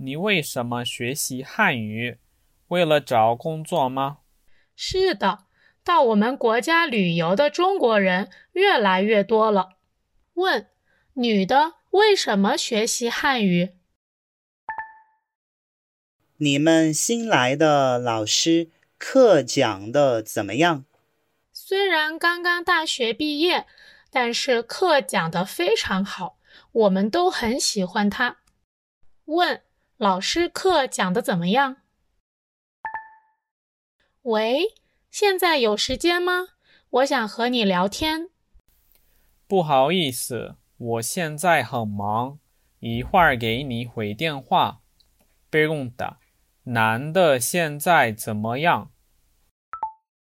你为什么学习汉语？为了找工作吗？是的，到我们国家旅游的中国人越来越多了。问：女的为什么学习汉语？你们新来的老师课讲的怎么样？虽然刚刚大学毕业，但是课讲的非常好，我们都很喜欢他。问：老师课讲的怎么样？喂，现在有时间吗？我想和你聊天。不好意思，我现在很忙，一会儿给你回电话。别动男的现在怎么样？